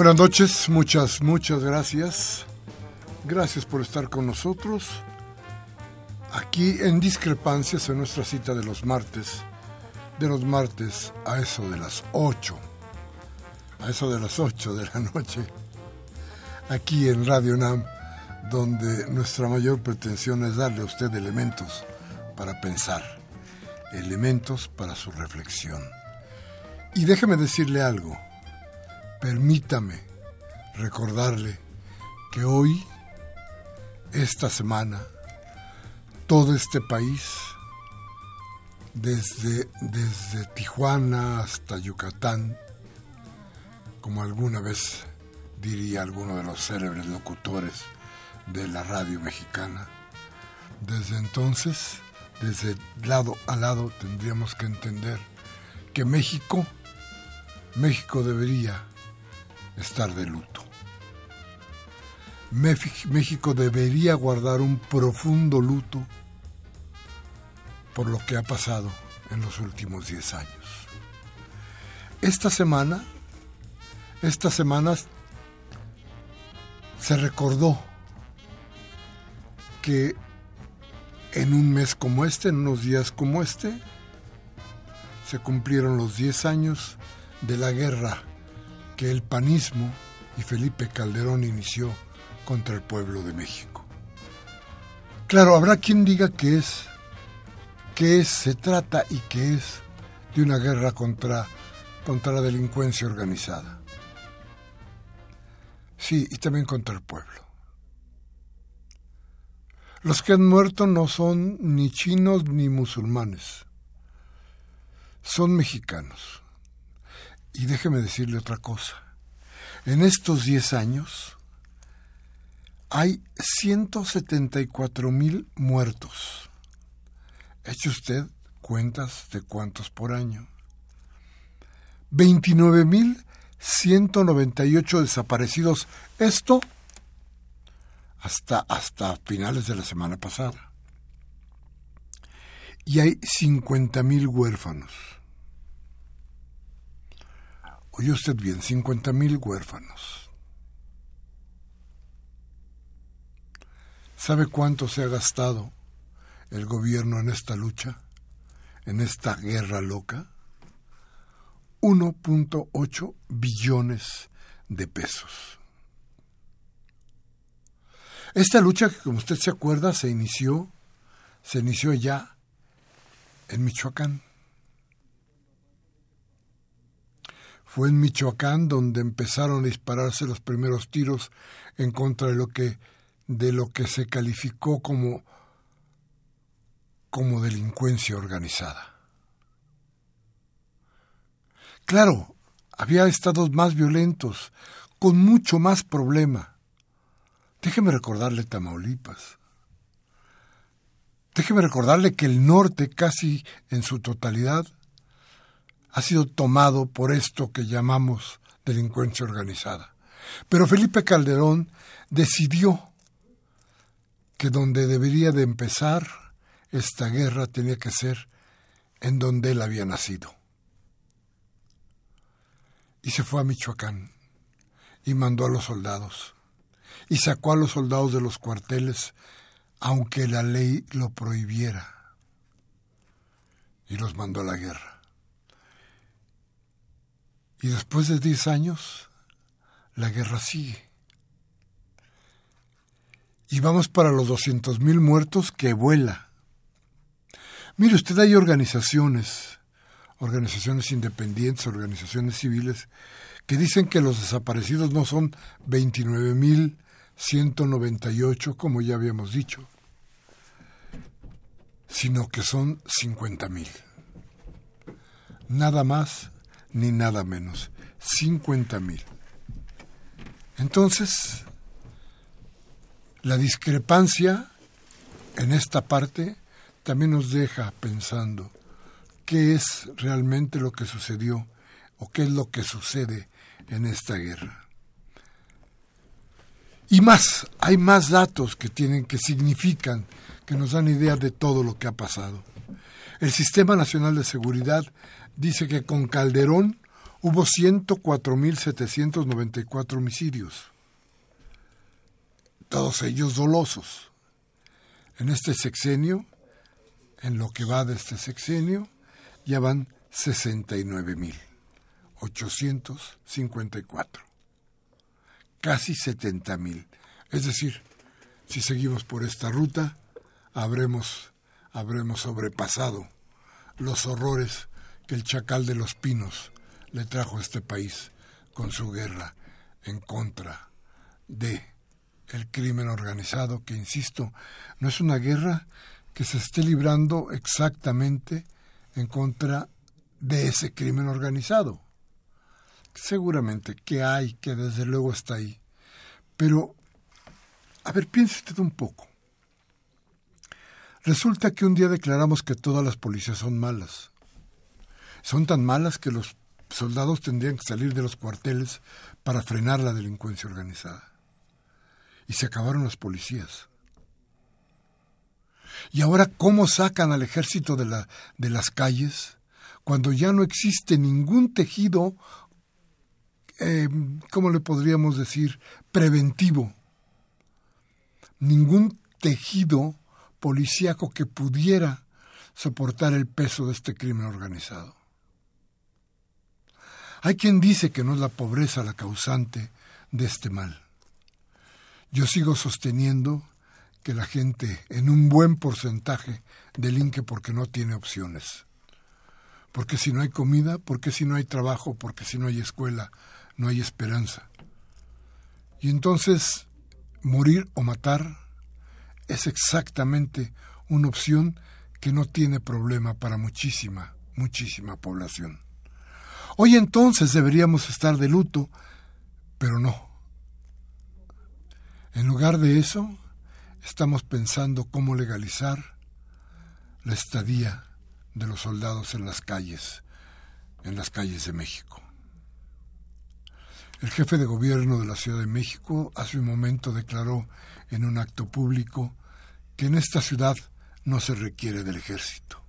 Buenas noches, muchas, muchas gracias. Gracias por estar con nosotros. Aquí en Discrepancias, en nuestra cita de los martes, de los martes a eso de las 8, a eso de las 8 de la noche, aquí en Radio NAM, donde nuestra mayor pretensión es darle a usted elementos para pensar, elementos para su reflexión. Y déjeme decirle algo permítame recordarle que hoy, esta semana, todo este país, desde, desde Tijuana hasta Yucatán, como alguna vez diría alguno de los célebres locutores de la radio mexicana, desde entonces, desde lado a lado, tendríamos que entender que México, México debería estar de luto. México debería guardar un profundo luto por lo que ha pasado en los últimos 10 años. Esta semana, estas semanas, se recordó que en un mes como este, en unos días como este, se cumplieron los 10 años de la guerra que el panismo y Felipe Calderón inició contra el pueblo de México. Claro, habrá quien diga que es, que es, se trata y que es de una guerra contra, contra la delincuencia organizada. Sí, y también contra el pueblo. Los que han muerto no son ni chinos ni musulmanes, son mexicanos. Y déjeme decirle otra cosa. En estos 10 años hay 174 mil muertos. ¿Eche usted cuentas de cuántos por año? 29 mil 198 desaparecidos. Esto hasta, hasta finales de la semana pasada. Y hay 50 mil huérfanos. Oye usted bien, 50 mil huérfanos. ¿Sabe cuánto se ha gastado el gobierno en esta lucha, en esta guerra loca? 1.8 billones de pesos. Esta lucha que como usted se acuerda se inició se inició ya en Michoacán. Fue en Michoacán donde empezaron a dispararse los primeros tiros en contra de lo que, de lo que se calificó como, como delincuencia organizada. Claro, había estados más violentos, con mucho más problema. Déjeme recordarle Tamaulipas. Déjeme recordarle que el norte, casi en su totalidad, ha sido tomado por esto que llamamos delincuencia organizada. Pero Felipe Calderón decidió que donde debería de empezar esta guerra tenía que ser en donde él había nacido. Y se fue a Michoacán y mandó a los soldados y sacó a los soldados de los cuarteles, aunque la ley lo prohibiera, y los mandó a la guerra. Y después de diez años, la guerra sigue. Y vamos para los doscientos mil muertos que vuela. Mire usted, hay organizaciones, organizaciones independientes, organizaciones civiles, que dicen que los desaparecidos no son 29 mil 198, como ya habíamos dicho, sino que son 50 mil. Nada más ni nada menos, 50 mil. Entonces, la discrepancia en esta parte también nos deja pensando qué es realmente lo que sucedió o qué es lo que sucede en esta guerra. Y más, hay más datos que tienen, que significan, que nos dan idea de todo lo que ha pasado. El Sistema Nacional de Seguridad dice que con Calderón hubo 104.794 homicidios, todos ellos dolosos. En este sexenio, en lo que va de este sexenio, ya van 69.854 casi 70 mil. Es decir, si seguimos por esta ruta, habremos, habremos sobrepasado los horrores que el chacal de los pinos le trajo a este país con su guerra en contra de el crimen organizado, que insisto, no es una guerra que se esté librando exactamente en contra de ese crimen organizado seguramente que hay, que desde luego está ahí. Pero, a ver, piense un poco. Resulta que un día declaramos que todas las policías son malas. Son tan malas que los soldados tendrían que salir de los cuarteles para frenar la delincuencia organizada. Y se acabaron las policías. ¿Y ahora cómo sacan al ejército de, la, de las calles cuando ya no existe ningún tejido eh, ¿cómo le podríamos decir?, preventivo. Ningún tejido policíaco que pudiera soportar el peso de este crimen organizado. Hay quien dice que no es la pobreza la causante de este mal. Yo sigo sosteniendo que la gente en un buen porcentaje delinque porque no tiene opciones. Porque si no hay comida, porque si no hay trabajo, porque si no hay escuela, no hay esperanza. Y entonces morir o matar es exactamente una opción que no tiene problema para muchísima, muchísima población. Hoy entonces deberíamos estar de luto, pero no. En lugar de eso, estamos pensando cómo legalizar la estadía de los soldados en las calles, en las calles de México. El jefe de gobierno de la Ciudad de México hace un momento declaró en un acto público que en esta ciudad no se requiere del ejército.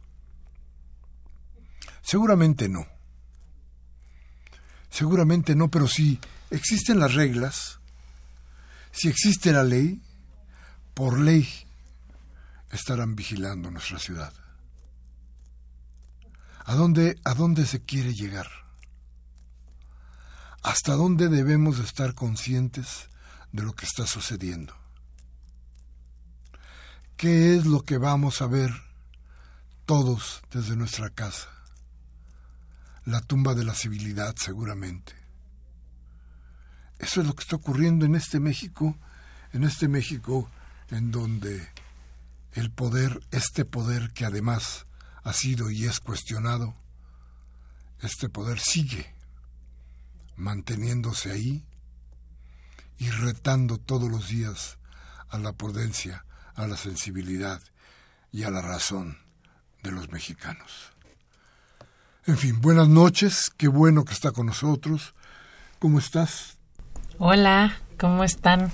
Seguramente no. Seguramente no, pero si existen las reglas, si existe la ley, por ley estarán vigilando nuestra ciudad. ¿A dónde, a dónde se quiere llegar? hasta dónde debemos estar conscientes de lo que está sucediendo. ¿Qué es lo que vamos a ver todos desde nuestra casa? La tumba de la civilidad seguramente. Eso es lo que está ocurriendo en este México, en este México en donde el poder, este poder que además ha sido y es cuestionado, este poder sigue manteniéndose ahí y retando todos los días a la prudencia, a la sensibilidad y a la razón de los mexicanos. En fin, buenas noches, qué bueno que está con nosotros. ¿Cómo estás? Hola, ¿cómo están?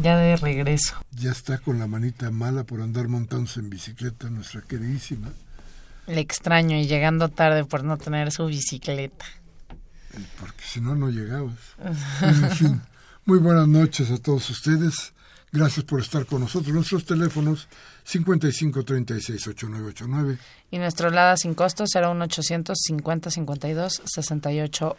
Ya de regreso. Ya está con la manita mala por andar montándose en bicicleta, nuestra queridísima. Le extraño y llegando tarde por no tener su bicicleta. Porque si no, no llegabas. en fin, muy buenas noches a todos ustedes. Gracias por estar con nosotros. Nuestros teléfonos 55 36 8989 y nuestro LADA sin costo será un 800 50 52 68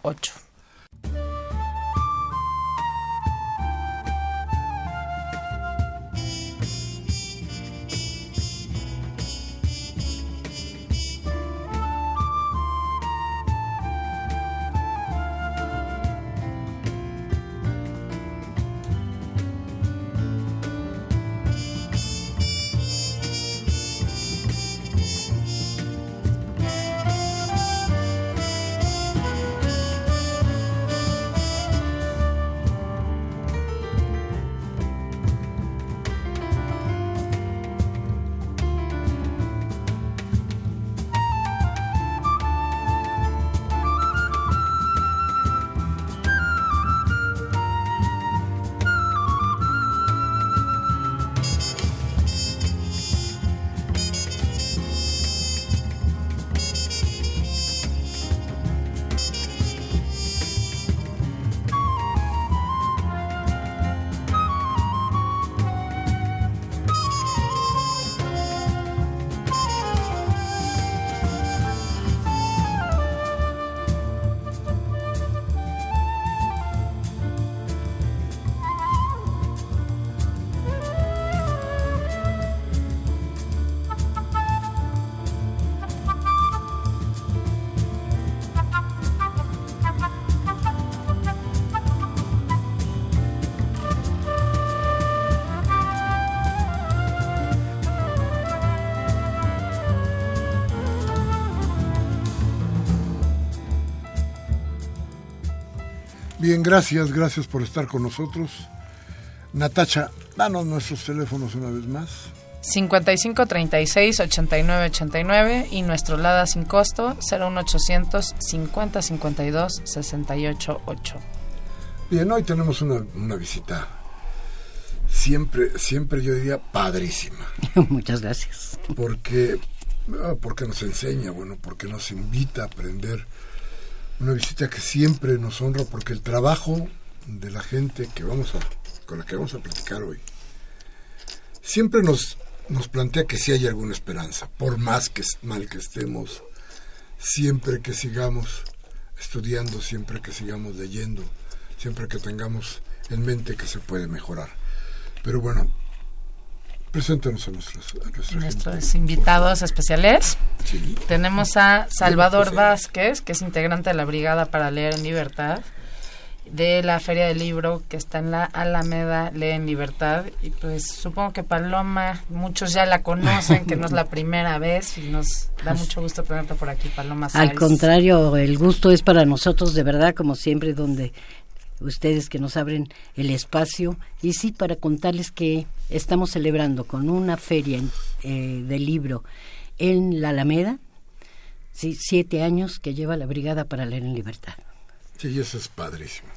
Bien, gracias, gracias por estar con nosotros. Natacha, danos nuestros teléfonos una vez más. 55 36 89 89 y nuestro LADA sin costo 01800 50 52 68 8. Bien, hoy tenemos una, una visita siempre, siempre yo diría padrísima. Muchas gracias. Porque, ah, porque nos enseña, bueno, porque nos invita a aprender una visita que siempre nos honra porque el trabajo de la gente que vamos a, con la que vamos a platicar hoy siempre nos, nos plantea que sí hay alguna esperanza, por más que mal que estemos, siempre que sigamos estudiando, siempre que sigamos leyendo, siempre que tengamos en mente que se puede mejorar. Pero bueno, Preséntanos a nuestros, nuestros invitados especiales. Tenemos a Salvador Vázquez, que es integrante de la Brigada para Leer en Libertad, de la Feria del Libro, que está en la Alameda Lee en Libertad. Y pues supongo que Paloma, muchos ya la conocen, que no es la primera vez, y nos da mucho gusto tenerte por aquí, Paloma. Al contrario, el gusto es para nosotros, de verdad, como siempre, donde ustedes que nos abren el espacio y sí para contarles que estamos celebrando con una feria eh, de libro en la Alameda, sí, siete años que lleva la Brigada para Leer en Libertad. Sí, eso es padrísimo.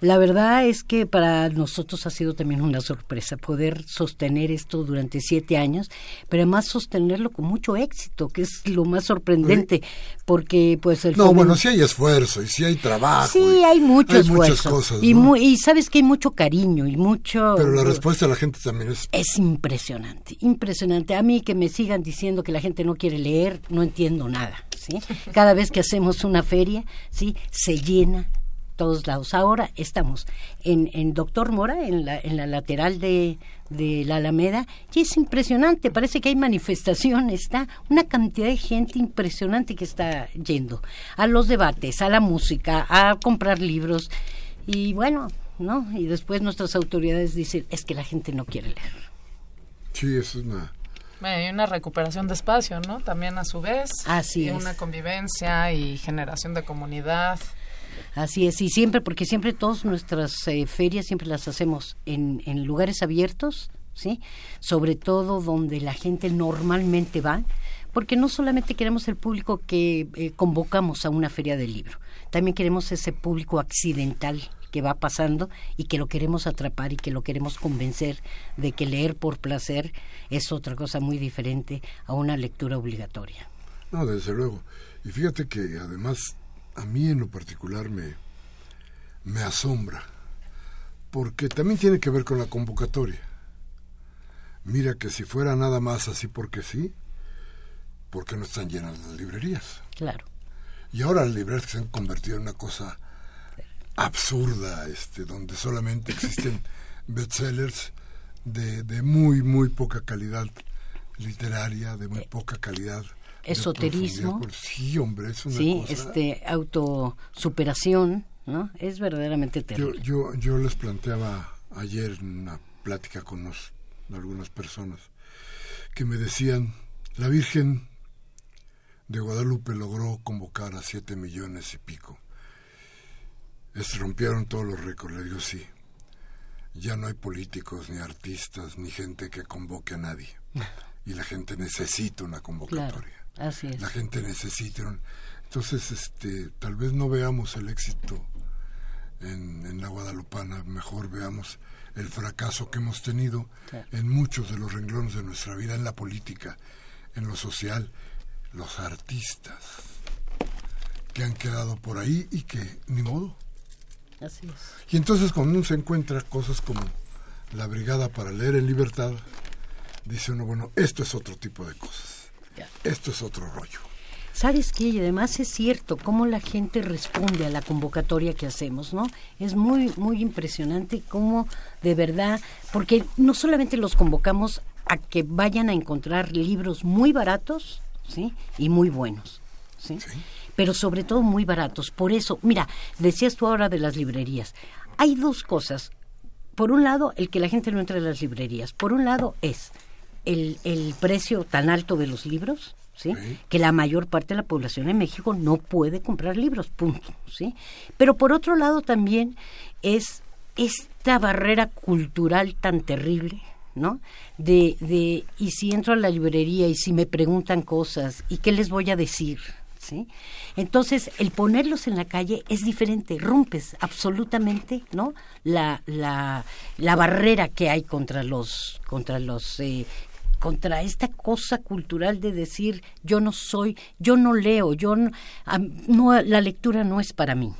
La verdad es que para nosotros ha sido también una sorpresa poder sostener esto durante siete años, pero además sostenerlo con mucho éxito, que es lo más sorprendente, porque pues el... No, bueno, sí hay esfuerzo y sí hay trabajo. Sí, hay mucho esfuerzo. cosas, y, y sabes que hay mucho cariño y mucho... Pero la respuesta de la gente también es... Es impresionante, impresionante. A mí que me sigan diciendo que la gente no quiere leer, no entiendo nada. ¿sí? Cada vez que hacemos una feria, ¿sí? se llena todos lados. Ahora estamos en, en Doctor Mora, en la, en la lateral de, de la Alameda, y es impresionante, parece que hay manifestación, está una cantidad de gente impresionante que está yendo a los debates, a la música, a comprar libros, y bueno, ¿no? Y después nuestras autoridades dicen, es que la gente no quiere leer. Sí, eso es una... hay una recuperación de espacio, ¿no? También a su vez. Así y es. Una convivencia y generación de comunidad. Así es, y siempre, porque siempre todas nuestras eh, ferias siempre las hacemos en, en lugares abiertos, ¿sí? Sobre todo donde la gente normalmente va, porque no solamente queremos el público que eh, convocamos a una feria del libro, también queremos ese público accidental que va pasando y que lo queremos atrapar y que lo queremos convencer de que leer por placer es otra cosa muy diferente a una lectura obligatoria. No, desde luego. Y fíjate que además a mí en lo particular me, me asombra, porque también tiene que ver con la convocatoria. Mira que si fuera nada más así porque sí, porque no están llenas las librerías. Claro. Y ahora las librerías se han convertido en una cosa absurda, este, donde solamente existen bestsellers de, de muy, muy poca calidad literaria, de muy eh, poca calidad. Esoterismo. Sí, hombre, es una sí, este, autosuperación, ¿no? Es verdaderamente terrible. Yo, yo, yo les planteaba ayer en una plática con algunas personas que me decían, la Virgen de Guadalupe logró convocar a siete millones y pico. Es, rompieron todos los récords, le digo sí. Ya no hay políticos, ni artistas, ni gente que convoque a nadie. Y la gente necesita una convocatoria. Así es. La gente necesita un... Entonces, este, tal vez no veamos el éxito en, en la Guadalupana, mejor veamos el fracaso que hemos tenido en muchos de los renglones de nuestra vida, en la política, en lo social, los artistas que han quedado por ahí y que ni modo. Así es. Y entonces cuando uno se encuentra cosas como la Brigada para Leer en Libertad, dice uno, bueno, esto es otro tipo de cosas. Esto es otro rollo. ¿Sabes qué? Y además es cierto cómo la gente responde a la convocatoria que hacemos, ¿no? Es muy, muy impresionante cómo de verdad, porque no solamente los convocamos a que vayan a encontrar libros muy baratos, ¿sí? Y muy buenos, ¿sí? Pero sobre todo muy baratos. Por eso, mira, decías tú ahora de las librerías. Hay dos cosas. Por un lado, el que la gente no entre a las librerías. Por un lado es el, el precio tan alto de los libros, ¿sí? Que la mayor parte de la población en México no puede comprar libros, punto, ¿sí? Pero por otro lado también es esta barrera cultural tan terrible, ¿no? De, de, y si entro a la librería y si me preguntan cosas, ¿y qué les voy a decir? ¿Sí? Entonces, el ponerlos en la calle es diferente, rompes absolutamente, ¿no? La, la, la barrera que hay contra los, contra los, eh, contra esta cosa cultural de decir yo no soy, yo no leo, yo no la lectura no es para mí,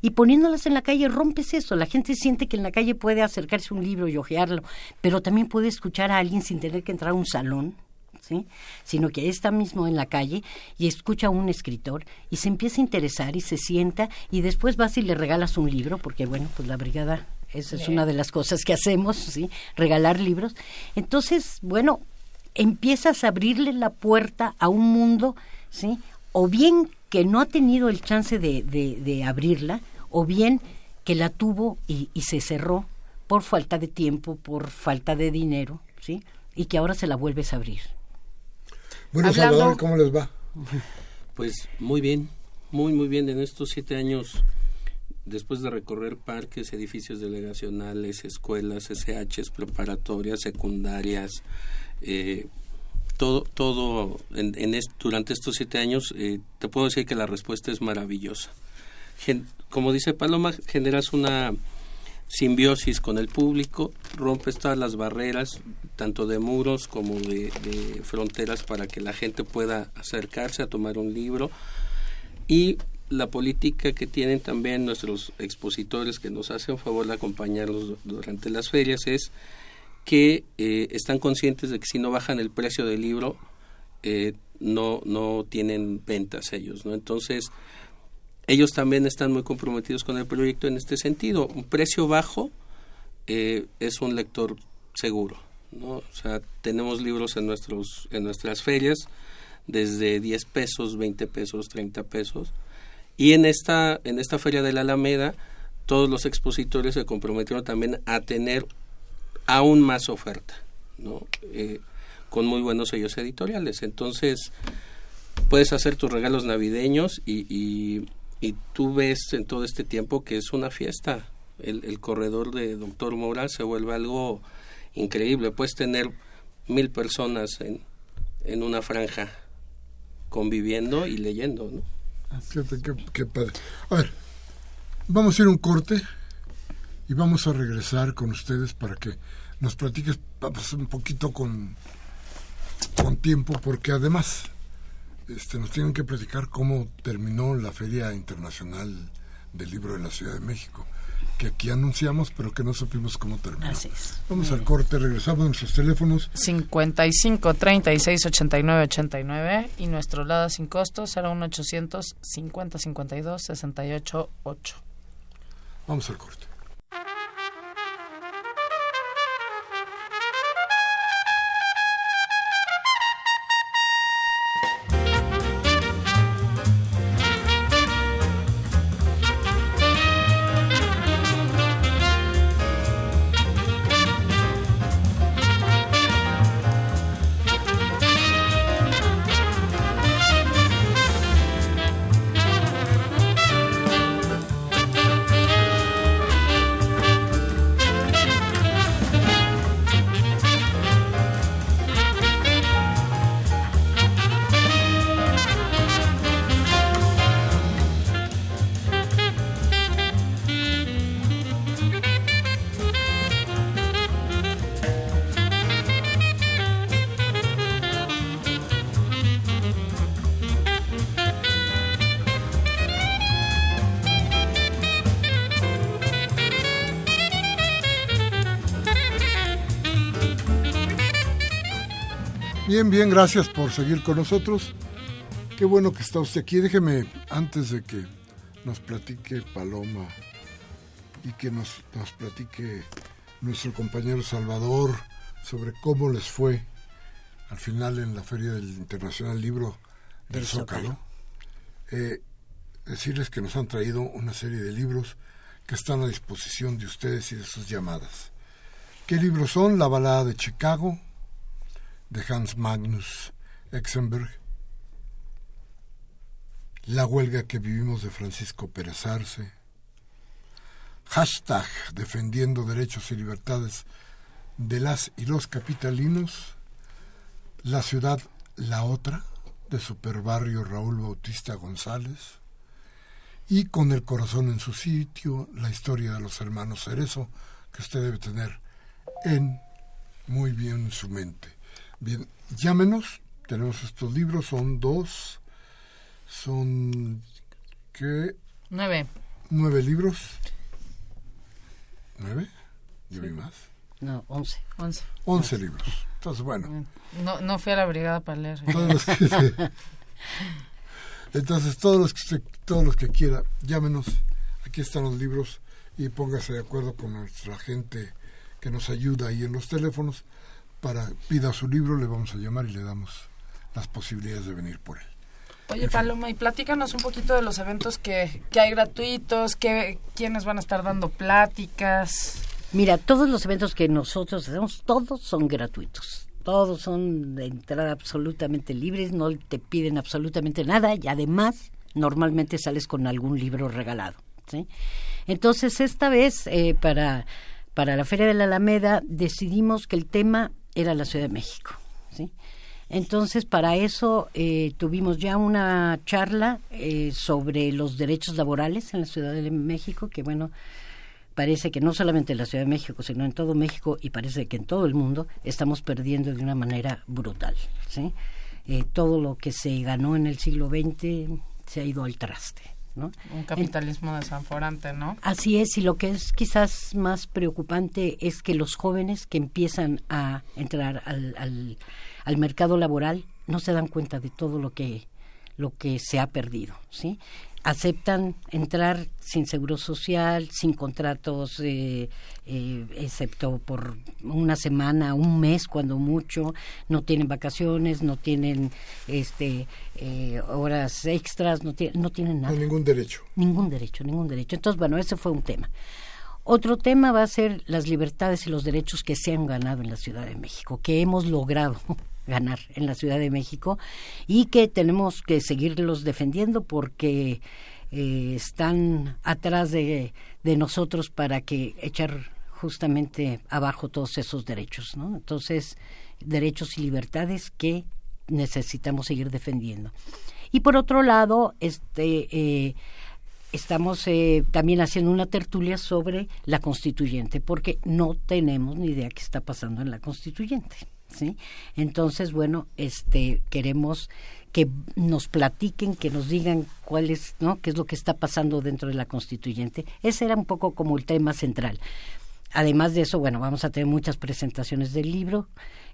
y poniéndolas en la calle rompes eso. La gente siente que en la calle puede acercarse un libro y hojearlo, pero también puede escuchar a alguien sin tener que entrar a un salón, ¿sí? Sino que está mismo en la calle y escucha a un escritor y se empieza a interesar y se sienta y después vas y le regalas un libro, porque bueno, pues la brigada, esa es una de las cosas que hacemos, ¿sí? Regalar libros. Entonces, bueno, empiezas a abrirle la puerta a un mundo, ¿sí? O bien que no ha tenido el chance de, de, abrirla, o bien que la tuvo y, y, se cerró por falta de tiempo, por falta de dinero, ¿sí? Y que ahora se la vuelves a abrir. Bueno, Salvador, ¿cómo les va? Pues muy bien, muy, muy bien. En estos siete años, después de recorrer parques, edificios delegacionales, escuelas, SHs, preparatorias, secundarias, eh, todo, todo en, durante estos siete años, eh, te puedo decir que la respuesta es maravillosa. como dice Paloma, generas una simbiosis con el público, rompes todas las barreras, tanto de muros como de, fronteras, para que la gente pueda acercarse a tomar un libro. Y la política que tienen también nuestros expositores que nos hacen favor de acompañarlos durante las ferias es que eh, están conscientes de que si no bajan el precio del libro, eh, no, no tienen ventas ellos, ¿no? Entonces, ellos también están muy comprometidos con el proyecto en este sentido. Un precio bajo eh, es un lector seguro, ¿no? O sea, tenemos libros en, nuestros, en nuestras ferias desde 10 pesos, 20 pesos, 30 pesos. Y en esta, en esta feria de la Alameda, todos los expositores se comprometieron también a tener aún más oferta, ¿no? Eh, con muy buenos sellos editoriales. Entonces, puedes hacer tus regalos navideños y, y, tú ves en todo este tiempo que es una fiesta. El, corredor de Doctor Mora se vuelve algo increíble. Puedes tener mil personas en, en una franja conviviendo y leyendo, ¿no? Qué, qué, padre. A ver, vamos a ir un corte y vamos a regresar con ustedes para que nos platiques un poquito con, con tiempo, porque además este, nos tienen que platicar cómo terminó la Feria Internacional del Libro de la Ciudad de México que aquí anunciamos, pero que no supimos cómo terminó. Así es. Vamos al corte, regresamos a nuestros teléfonos. 55 36 89 89 y nuestro lado sin costo será 1 800 50 52 68 8. Vamos al corte. Bien, bien, gracias por seguir con nosotros. Qué bueno que está usted aquí. Déjeme, antes de que nos platique Paloma y que nos, nos platique nuestro compañero Salvador sobre cómo les fue al final en la Feria del Internacional Libro del, Zócalo, eh, decirles que nos han traído una serie de libros que están a disposición de ustedes y de sus llamadas. ¿Qué libros son? La balada de Chicago, de Hans Magnus Exenberg, La huelga que vivimos de Francisco Pérez Arce, hashtag defendiendo derechos y libertades de las y los capitalinos, La ciudad La Otra, de Superbarrio Raúl Bautista González, y Con el corazón en su sitio, la historia de los hermanos Cerezo, que usted debe tener en muy bien su mente. Bien, llámenos. Tenemos estos libros, son dos. Son. ¿Qué? Nueve. Nueve libros. ¿Nueve? ¿Yo vi más? No, once. Once. Once libros. Entonces, bueno. No, no fui a la brigada para leer. Todos los que, entonces, todos los que todos los que quiera, llámenos. Aquí están los libros y póngase de acuerdo con nuestra gente que nos ayuda ahí en los teléfonos para pida su libro, le vamos a llamar y le damos las posibilidades de venir por él. Oye, Paloma, y platícanos un poquito de los eventos que, que hay gratuitos, que, quiénes van a estar dando pláticas. Mira, todos los eventos que nosotros hacemos, todos son gratuitos. Todos son de entrada absolutamente libres, no te piden absolutamente nada y además normalmente sales con algún libro regalado. ¿sí? Entonces, esta vez, eh, para, para la Feria de la Alameda, decidimos que el tema era la Ciudad de México. ¿sí? Entonces, para eso eh, tuvimos ya una charla eh, sobre los derechos laborales en la Ciudad de México, que bueno, parece que no solamente en la Ciudad de México, sino en todo México y parece que en todo el mundo estamos perdiendo de una manera brutal. ¿sí? Eh, todo lo que se ganó en el siglo XX se ha ido al traste. Un capitalismo desanforante, ¿no? Así es, y lo que es quizás más preocupante es que los jóvenes que empiezan a entrar al, al, al mercado laboral no se dan cuenta de todo lo que lo que se ha perdido, ¿sí? Aceptan entrar sin seguro social, sin contratos, eh, eh, excepto por una semana, un mes cuando mucho, no tienen vacaciones, no tienen este eh, horas extras, no, no tienen nada. No, ningún derecho. Ningún derecho, ningún derecho. Entonces, bueno, ese fue un tema. Otro tema va a ser las libertades y los derechos que se han ganado en la Ciudad de México, que hemos logrado ganar en la Ciudad de México y que tenemos que seguirlos defendiendo porque eh, están atrás de, de, nosotros para que echar justamente abajo todos esos derechos, ¿no? Entonces, derechos y libertades que necesitamos seguir defendiendo. Y por otro lado, este eh, estamos eh, también haciendo una tertulia sobre la constituyente, porque no tenemos ni idea qué está pasando en la constituyente. ¿Sí? Entonces, bueno, este, queremos que nos platiquen, que nos digan cuál es, ¿no? qué es lo que está pasando dentro de la constituyente. Ese era un poco como el tema central. Además de eso, bueno, vamos a tener muchas presentaciones del libro.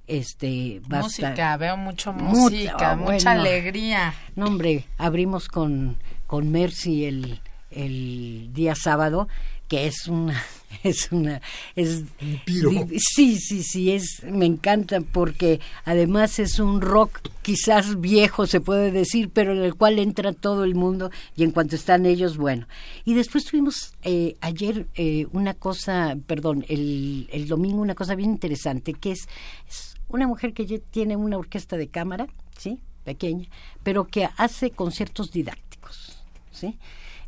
Este, música, veo mucho música, mucha alegría. No, hombre, abrimos con, con Mercy el, el día sábado, que es una es una es sí sí sí es me encanta porque además es un rock quizás viejo se puede decir pero en el cual entra todo el mundo y en cuanto están ellos bueno. Y después tuvimos eh, ayer eh, una cosa perdón el, el domingo una cosa bien interesante que es, es una mujer que tiene una orquesta de cámara sí pequeña pero que hace conciertos didácticos sí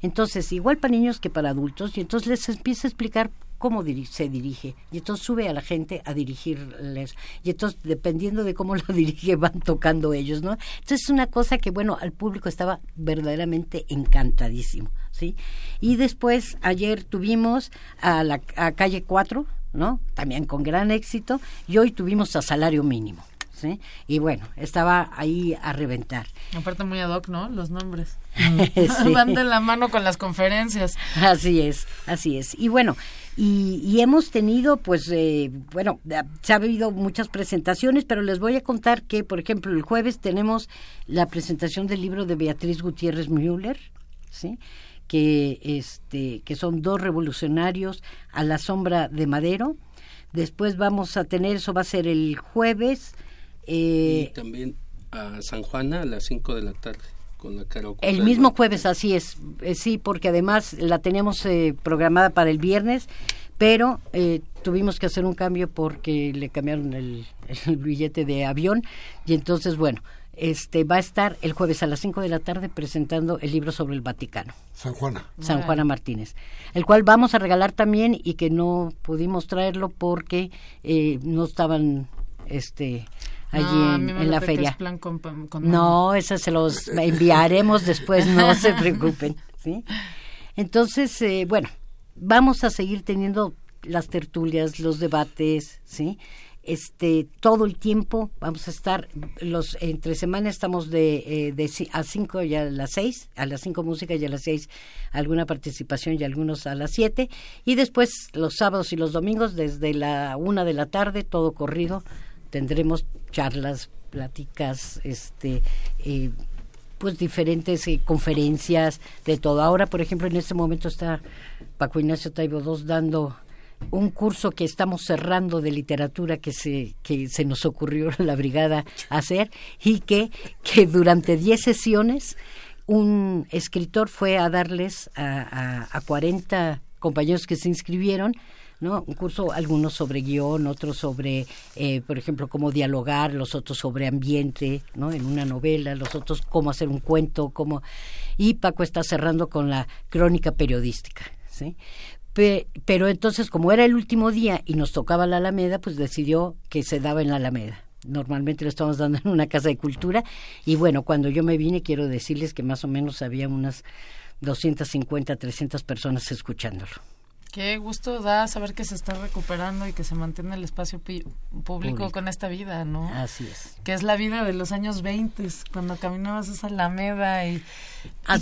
entonces, igual para niños que para adultos, y entonces les empieza a explicar cómo se dirige. Y entonces sube a la gente a dirigirles. Y entonces, dependiendo de cómo lo dirige, van tocando ellos, ¿no? Entonces, es una cosa que, bueno, al público estaba verdaderamente encantadísimo, ¿sí? Y después, ayer tuvimos a la a calle 4, ¿no? También con gran éxito. Y hoy tuvimos a salario mínimo. ¿Sí? Y bueno, estaba ahí a reventar. Aparte muy ad hoc, ¿no? Los nombres. Van de la mano con las conferencias. Así es, así es. Y bueno, y, hemos tenido, pues, eh, bueno, se ha habido muchas presentaciones, pero les voy a contar que, por ejemplo, el jueves tenemos la presentación del libro de Beatriz Gutiérrez Müller, ¿sí? que este que son dos revolucionarios a la sombra de Madero. Después vamos a tener, eso va a ser el jueves, y eh, también a San Juana a las 5 de la tarde. Con la el mismo jueves, así es, eh, sí, porque además la teníamos eh, programada para el viernes, pero tuvimos que hacer un cambio porque le cambiaron el, el, billete de avión y entonces, bueno, este va a estar el jueves a las 5 de la tarde presentando el libro sobre el Vaticano. San Juana. San Juana Martínez, el cual vamos a regalar también y que no pudimos traerlo porque no estaban este allí en, la feria. no, eso se los enviaremos después, no se preocupen. ¿sí? Entonces, eh, bueno, vamos a seguir teniendo las tertulias, los debates, ¿sí? Este, todo el tiempo vamos a estar, los entre semana estamos de, eh, de a 5 y a las 6, a las 5 música y a las 6 alguna participación y algunos a las 7, y después los sábados y los domingos desde la 1 de la tarde, todo corrido, tendremos charlas, pláticas, este, eh, pues diferentes eh, conferencias de todo. Ahora, por ejemplo, en este momento está Paco Ignacio Taibo II dando un curso que estamos cerrando de literatura que se, que se nos ocurrió la brigada hacer y que, que durante 10 sesiones un escritor fue a darles a, a, a 40 compañeros que se inscribieron ¿no? Un curso, algunos sobre guion, otros sobre, eh, por ejemplo, cómo dialogar, los otros sobre ambiente, ¿no? En una novela, los otros cómo hacer un cuento, cómo... Y Paco está cerrando con la crónica periodística, ¿sí? pero entonces, como era el último día y nos tocaba la Alameda, pues decidió que se daba en la Alameda normalmente lo estamos dando en una casa de cultura y bueno, cuando yo me vine quiero decirles que más o menos había unas 250, 300 personas escuchándolo. Qué gusto da saber que se está recuperando y que se mantiene el espacio público, con esta vida, ¿no? Así es. Que es la vida de los años 20, cuando caminabas esa alameda y,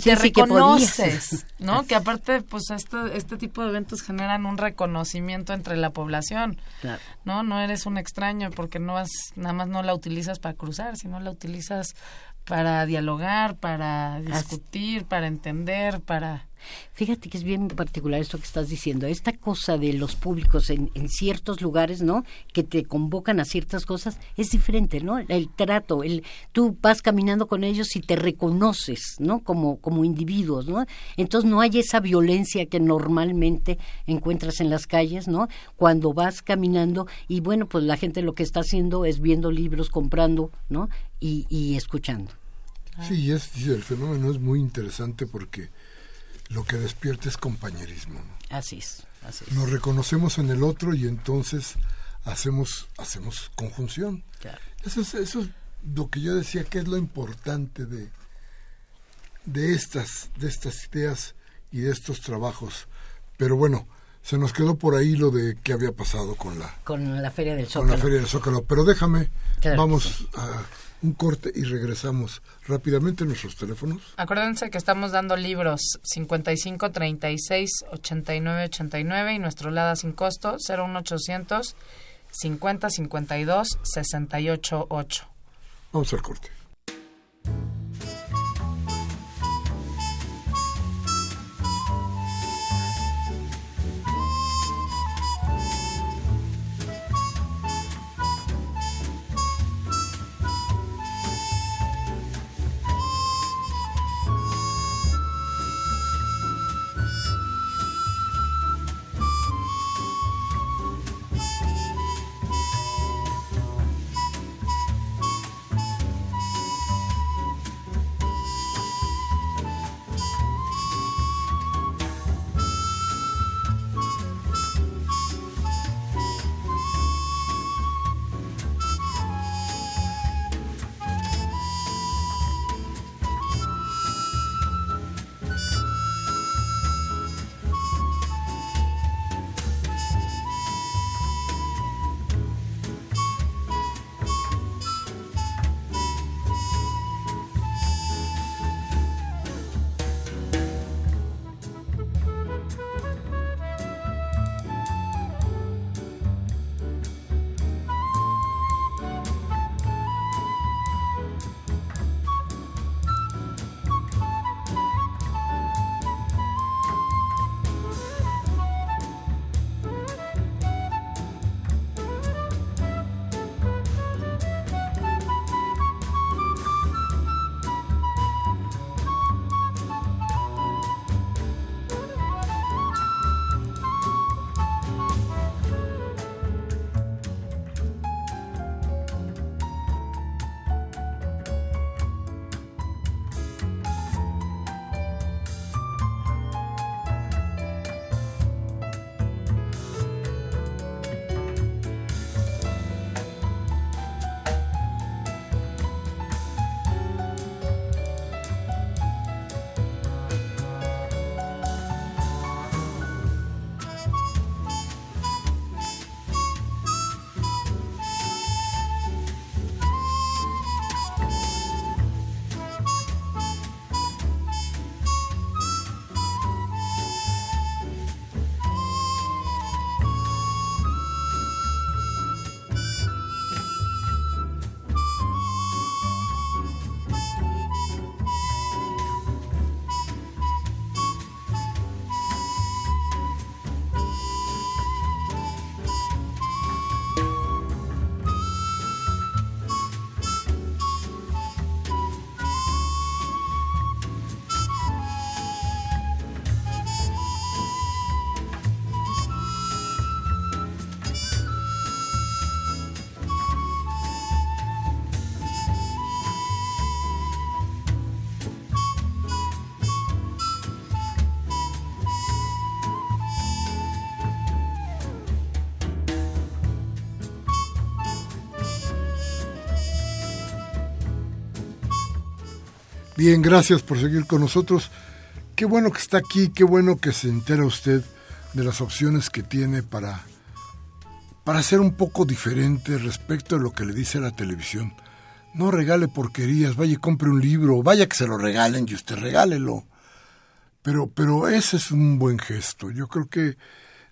te reconoces, ¿no? Que aparte, pues este, este tipo de eventos generan un reconocimiento entre la población, claro. ¿no? No eres un extraño porque no vas, nada más no la utilizas para cruzar, sino la utilizas para dialogar, para discutir, para entender, para Fíjate que es bien particular esto que estás diciendo, esta cosa de los públicos en, en, ciertos lugares, ¿no? Que te convocan a ciertas cosas, es diferente, ¿no? El trato, el tú vas caminando con ellos y te reconoces, ¿no? Como, como individuos, ¿no? Entonces no hay esa violencia que normalmente encuentras en las calles, ¿no? Cuando vas caminando y bueno, pues la gente lo que está haciendo es viendo libros, comprando, ¿no? Y, y escuchando. Sí, es, el fenómeno es muy interesante porque lo que despierta es compañerismo. Así es, así es. Nos reconocemos en el otro y entonces hacemos, hacemos conjunción. Eso, es, eso es lo que yo decía que es lo importante de, de, estas, de estas ideas y de estos trabajos. Pero bueno, se nos quedó por ahí lo de qué había pasado con la, con la Feria del Zócalo. Con la Feria del Zócalo. Pero déjame, vamos a un corte y regresamos rápidamente a nuestros teléfonos. Acuérdense que estamos dando libros 55 36 89 89 y nuestro LADA sin costo 01800 50 52 68 8. Vamos al corte. Bien, gracias por seguir con nosotros. Qué bueno que está aquí, qué bueno que se entera usted de las opciones que tiene para, para ser un poco diferente respecto a lo que le dice la televisión. No regale porquerías, vaya compre un libro, vaya que se lo regalen y usted regálelo. Pero, pero ese es un buen gesto. Yo creo que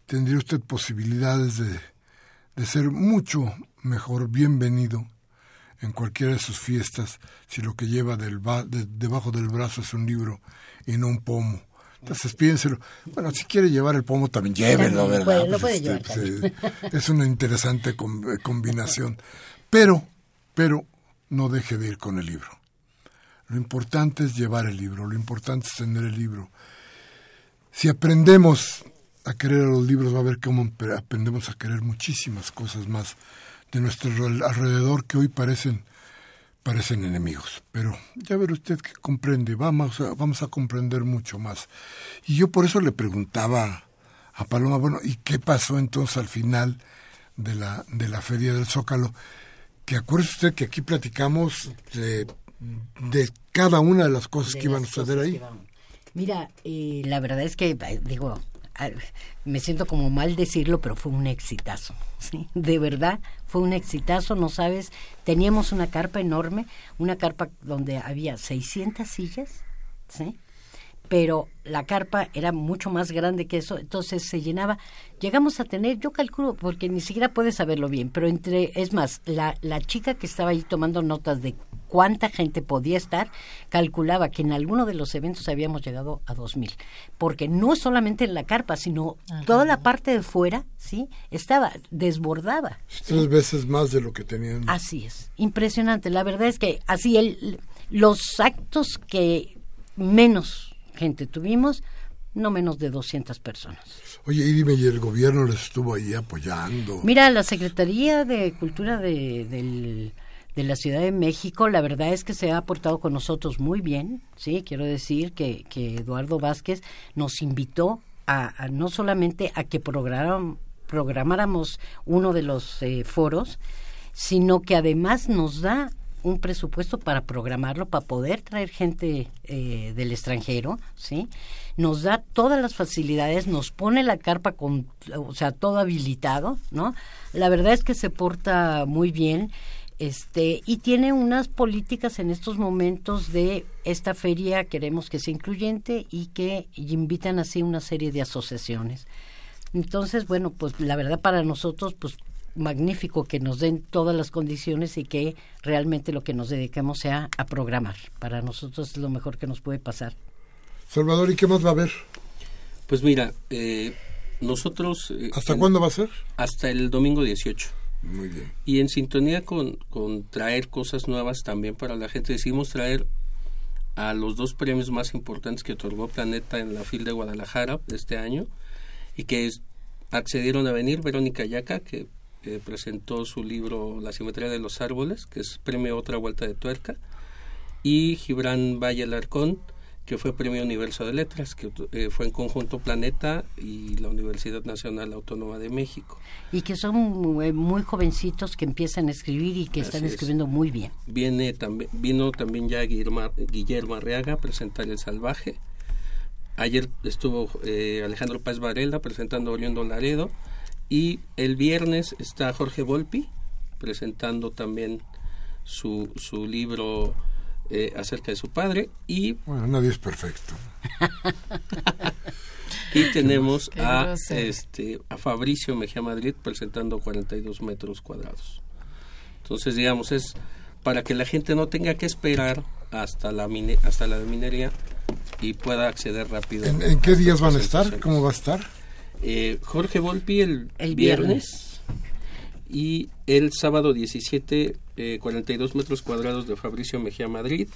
tendría usted posibilidades de, de ser mucho mejor bienvenido en cualquiera de sus fiestas si lo que lleva del debajo del brazo es un libro y no un pomo. Entonces piénselo. Bueno, si quiere llevar el pomo también llévelo, ¿verdad? Pues, este, es una interesante combinación. Pero, pero no deje de ir con el libro. Lo importante es llevar el libro, lo importante es tener el libro. Si aprendemos a querer a los libros, va a ver cómo aprendemos a querer muchísimas cosas más de nuestro alrededor que hoy parecen parecen enemigos. Pero ya verá usted que comprende, vamos a, vamos a comprender mucho más. Y yo por eso le preguntaba a Paloma, bueno, ¿y qué pasó entonces al final de la, de la Feria del Zócalo? Que acuerde usted que aquí platicamos de, de cada una de las cosas que iban a suceder ahí. Mira, eh, la verdad es que, eh, digo, me siento como mal decirlo, pero fue un exitazo, ¿sí? De verdad, fue un exitazo, no sabes, teníamos una carpa enorme, una carpa donde había 600 sillas, ¿sí? pero la carpa era mucho más grande que eso, entonces se llenaba. Llegamos a tener, yo calculo, porque ni siquiera puedes saberlo bien, pero entre, es más, la, la chica que estaba ahí tomando notas de cuánta gente podía estar, calculaba que en alguno de los eventos habíamos llegado a dos mil, porque no solamente en la carpa, sino toda la parte de fuera, sí, estaba desbordada. Tres veces más de lo que tenían. Así es, impresionante. La verdad es que así el, los actos que menos gente tuvimos, no menos de 200 personas. Oye, y dime, ¿y el gobierno les estuvo ahí apoyando? Mira, la Secretaría de Cultura de, de la Ciudad de México, la verdad es que se ha aportado con nosotros muy bien, ¿sí? Quiero decir que, que Eduardo Vázquez nos invitó a, no solamente a que programáramos uno de los eh, foros, sino que además nos da un presupuesto para programarlo, para poder traer gente eh, del extranjero, ¿sí? Nos da todas las facilidades, nos pone la carpa con, o sea, todo habilitado, ¿no? La verdad es que se porta muy bien, este, y tiene unas políticas en estos momentos de esta feria, queremos que sea incluyente y que invitan así una serie de asociaciones. Entonces, bueno, pues la verdad para nosotros, pues magnífico que nos den todas las condiciones y que realmente lo que nos dedicamos sea a programar. Para nosotros es lo mejor que nos puede pasar. Salvador, ¿y qué más va a haber? Pues mira, eh, nosotros... Eh, ¿Hasta cuándo va a ser? Hasta el domingo 18. Muy bien. Y en sintonía con, con traer cosas nuevas también para la gente, decidimos traer a los dos premios más importantes que otorgó Planeta en la FIL de Guadalajara este año y que accedieron a venir Verónica Yaca, que presentó su libro La simetría de los árboles, que es premio Otra Vuelta de Tuerca, y Gibran Valle Larcón, que fue premio Universo de Letras, que eh, fue en conjunto Planeta y la Universidad Nacional Autónoma de México. Y que son muy, jovencitos que empiezan a escribir y que están escribiendo muy bien. Viene también, vino también ya Guillermo, Guillermo Arriaga a presentar El Salvaje. Ayer estuvo eh, Alejandro Paz Varela presentando Oriundo Laredo y el viernes está Jorge Volpi presentando también su, su libro eh, acerca de su padre y bueno nadie es perfecto y tenemos a este a Fabricio Mejía Madrid presentando 42 metros cuadrados entonces digamos es para que la gente no tenga que esperar hasta la mine, hasta la minería y pueda acceder rápido ¿En, qué días van a estar? ¿Cómo va a estar? Eh, Jorge Volpi el, viernes. Y el sábado 17, 42 eh, metros cuadrados de Fabricio Mejía Madrid.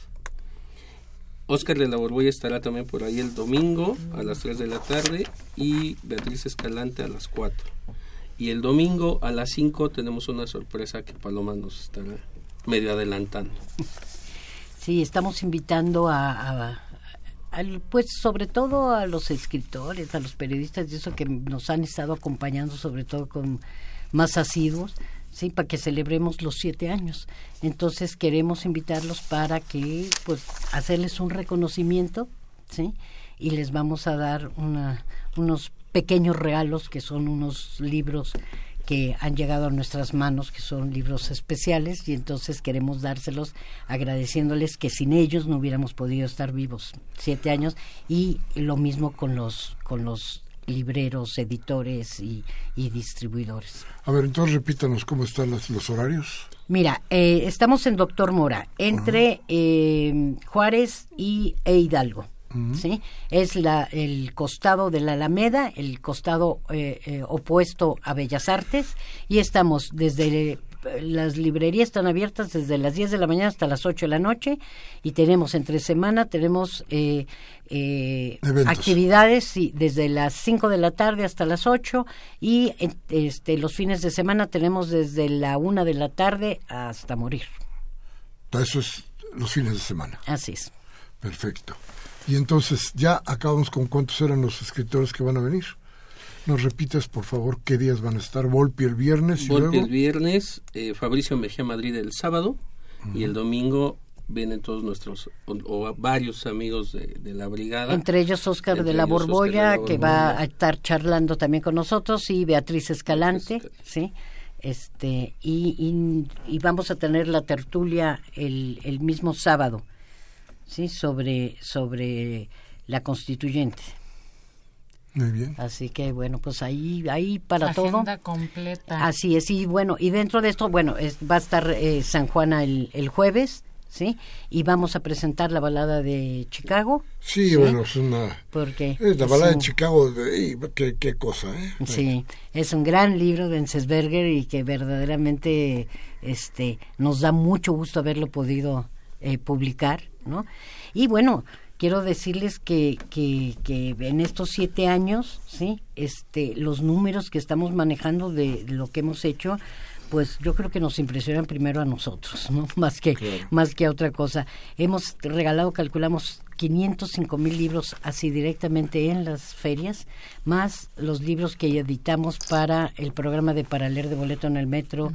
Oscar de la Borbolla estará también por ahí el domingo a las 3 de la tarde y Beatriz Escalante a las 4. Y el domingo a las 5 tenemos una sorpresa que Paloma nos estará medio adelantando. Sí, estamos invitando a pues sobre todo a los escritores, a los periodistas y eso que nos han estado acompañando sobre todo con más asiduos, sí, para que celebremos los siete años. Entonces queremos invitarlos para que, pues, hacerles un reconocimiento, sí, y les vamos a dar una, unos pequeños regalos que son unos libros que han llegado a nuestras manos, que son libros especiales, y entonces queremos dárselos agradeciéndoles que sin ellos no hubiéramos podido estar vivos siete años, y lo mismo con los, con los libreros, editores y, distribuidores. A ver, entonces repítanos cómo están los, horarios. Mira, eh, estamos en Doctor Mora, entre eh, Juárez y e Hidalgo. ¿sí? Es la, el costado de la Alameda, el costado eh, eh, opuesto a Bellas Artes, y estamos desde las librerías están abiertas desde las 10 de la mañana hasta las 8 de la noche y tenemos entre semana tenemos eh, actividades sí, desde las 5 de la tarde hasta las 8 y este, los fines de semana tenemos desde la 1 de la tarde hasta morir. Eso es los fines de semana. Así es. Perfecto. Y entonces ya acabamos con cuántos eran los escritores que van a venir. ¿Nos repites, por favor, qué días van a estar? Volpi el viernes y Volpi el viernes, eh, Fabricio Mejía Madrid el sábado y el domingo vienen todos nuestros o, varios amigos de, la brigada. Entre ellos Oscar, de, la Borbolla, que va a estar charlando también con nosotros, y Beatriz Escalante, ¿sí? Este, y, y, vamos a tener la tertulia el, el mismo sábado, ¿sí? Sobre, sobre la constituyente. Muy bien. Así que bueno, pues ahí ahí para todo. completa. Así es, y bueno, y dentro de esto, bueno, es, va a estar eh, San Juana el, el jueves, ¿sí? Y vamos a presentar la balada de Chicago. Sí, bueno, es una... Porque la balada de Chicago, qué, qué, cosa, ¿eh? Sí, es un gran libro de Ensesberger y que verdaderamente este, nos da mucho gusto haberlo podido eh, publicar, ¿no? Y bueno, quiero decirles que, que, que, en estos siete años, sí, este, los números que estamos manejando de lo que hemos hecho pues yo creo que nos impresionan primero a nosotros, ¿no? Más que, más que a otra cosa. Hemos regalado, calculamos, 505 mil libros así directamente en las ferias, más los libros que editamos para el programa de para leer de boleto en el metro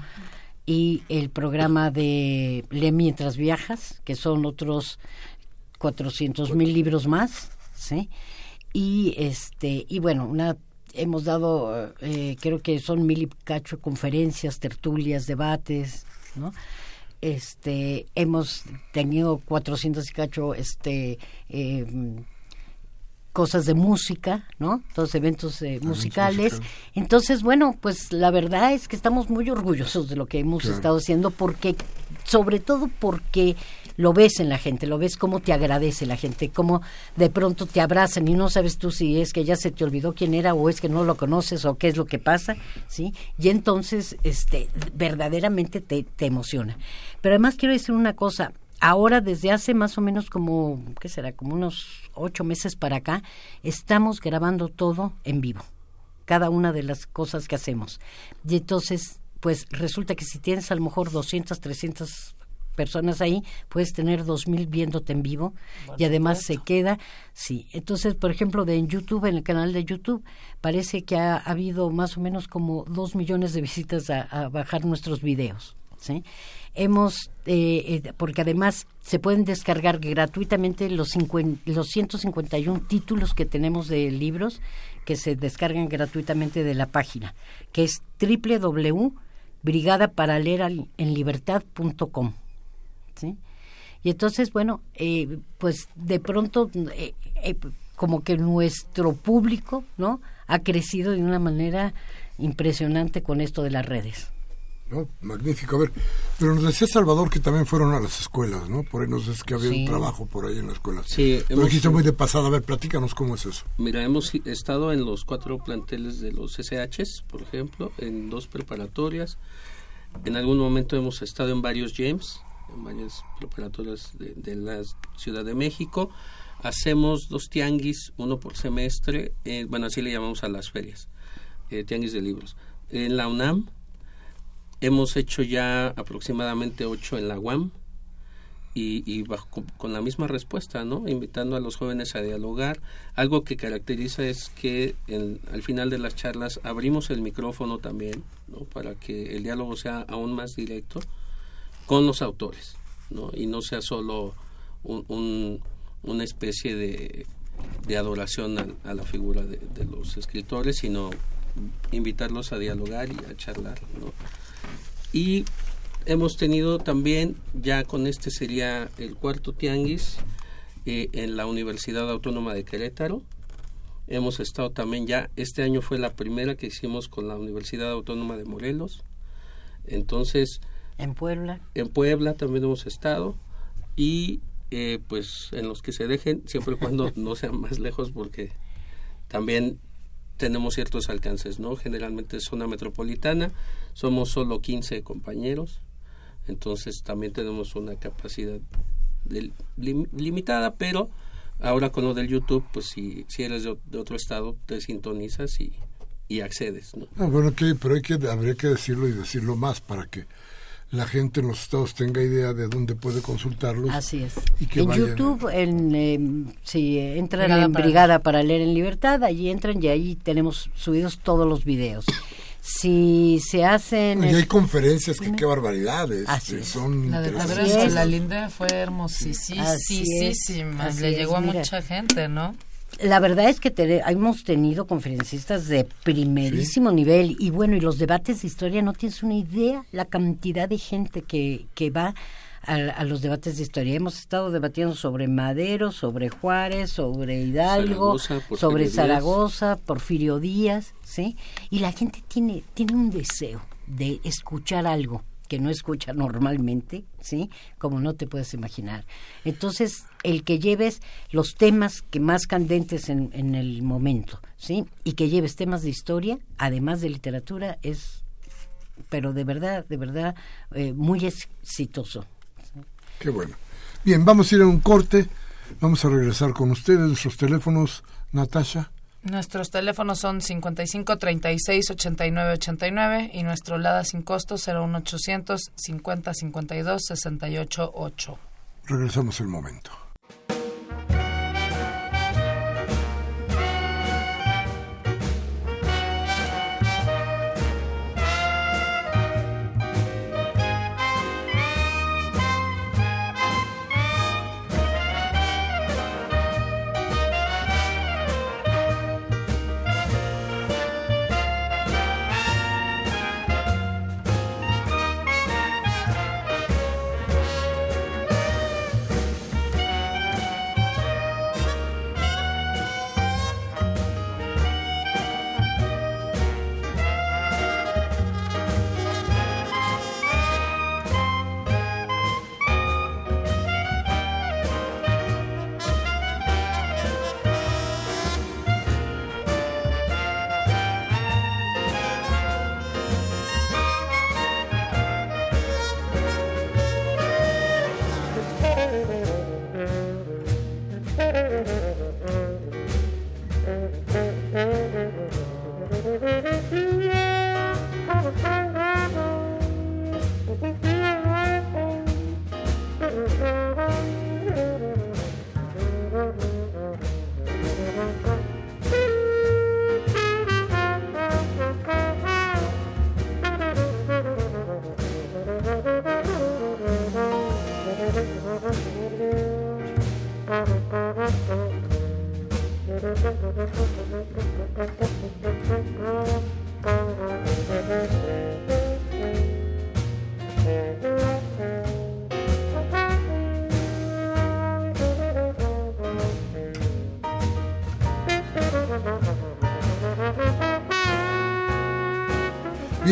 y el programa de Lee mientras viajas, que son otros 400 mil libros más, ¿sí? Y este y bueno, una hemos dado, eh, creo que son mil y cacho conferencias, tertulias, debates, ¿no? Este, hemos tenido 400 y cacho este, eh, cosas de música, ¿no? Todos eventos eh, musicales. Entonces, bueno, pues la verdad es que estamos muy orgullosos de lo que hemos estado haciendo porque, sobre todo porque lo ves en la gente, lo ves cómo te agradece la gente, cómo de pronto te abrazan y no sabes tú si es que ya se te olvidó quién era o es que no lo conoces o qué es lo que pasa, ¿sí? Y entonces, este, verdaderamente te, te emociona. Pero además quiero decir una cosa, ahora desde hace más o menos como, ¿qué será? Como unos ocho meses para acá, estamos grabando todo en vivo, cada una de las cosas que hacemos. Y entonces, pues resulta que si tienes a lo mejor 200, 300 personas ahí, puedes tener dos mil viéndote en vivo y además se queda, sí. Entonces, por ejemplo, de en YouTube, en el canal de YouTube, parece que ha, habido más o menos como dos millones de visitas a, bajar nuestros videos, ¿sí? Hemos, eh, eh, porque además se pueden descargar gratuitamente los, los 151 títulos que tenemos de libros que se descargan gratuitamente de la página, que es www.brigadaparaleraenlibertad.com. ¿sí? Y entonces, bueno, eh, pues de pronto, eh, eh, como que nuestro público, ¿no? Ha crecido de una manera impresionante con esto de las redes. ¿No? Magnífico. A ver, pero nos decía Salvador que también fueron a las escuelas, ¿no? Por ahí nos decía que había un trabajo por ahí en las escuelas. Sí. Lo dijiste muy de pasada. A ver, platícanos cómo es eso. Mira, hemos estado en los cuatro planteles de los SHs, por ejemplo, en dos preparatorias. En algún momento hemos estado en varios James en varias preparatorias de, la Ciudad de México. Hacemos dos tianguis, uno por semestre, eh, bueno, así le llamamos a las ferias, eh, tianguis de libros. En la UNAM hemos hecho ya aproximadamente ocho en la UAM y, con, la misma respuesta, ¿no? Invitando a los jóvenes a dialogar. Algo que caracteriza es que al final de las charlas abrimos el micrófono también, ¿no? Para que el diálogo sea aún más directo con los autores, ¿no? Y no sea solo un, una especie de, de adoración a, la figura de, los escritores, sino invitarlos a dialogar y a charlar, ¿no? Y hemos tenido también, ya con este sería el cuarto tianguis, eh, en la Universidad Autónoma de Querétaro. Hemos estado también ya, este año fue la primera que hicimos con la Universidad Autónoma de Morelos. Entonces, en Puebla. En Puebla también hemos estado y eh, pues en los que se dejen, siempre y cuando no sean más lejos porque también tenemos ciertos alcances, ¿no? Generalmente es zona metropolitana, somos solo 15 compañeros, entonces también tenemos una capacidad limitada, pero ahora con lo del YouTube, pues si, si eres de, otro estado, te sintonizas y, y accedes, ¿no? Ah, bueno, que, pero hay que, habría que decirlo y decirlo más para que la gente en los estados tenga idea de dónde puede consultarlos. Así es. en YouTube, en, em, si entran en Brigada para leer en libertad, allí entran y ahí tenemos subidos todos los videos. Si se hacen... Y hay conferencias que qué barbaridades. Así es. Son La de la Linda fue hermosísima. Así es, así Le llegó a mucha gente, ¿no? La verdad es que te- hemos tenido conferencistas de primerísimo nivel y bueno, y los debates de historia, no tienes una idea la cantidad de gente que, que va a, a los debates de historia. Hemos estado debatiendo sobre Madero, sobre Juárez, sobre Hidalgo, Zaragoza, sobre. Zaragoza, Porfirio Díaz, ¿sí? Y la gente tiene, tiene un deseo de escuchar algo que no escucha normalmente, ¿sí? Como no te puedes imaginar. Entonces, el que lleves los temas que más candentes en, en el momento, ¿sí? Y que lleves temas de historia, además de literatura, es, pero de verdad, de verdad, eh, muy exitoso. Qué bueno. Bien, vamos a ir a un corte. Vamos a regresar con ustedes. Nuestros teléfonos, Natasha. Nuestros teléfonos son 55 36 89 89 y nuestro LADA sin costo 01800 50 52 68 8. Regresamos el momento.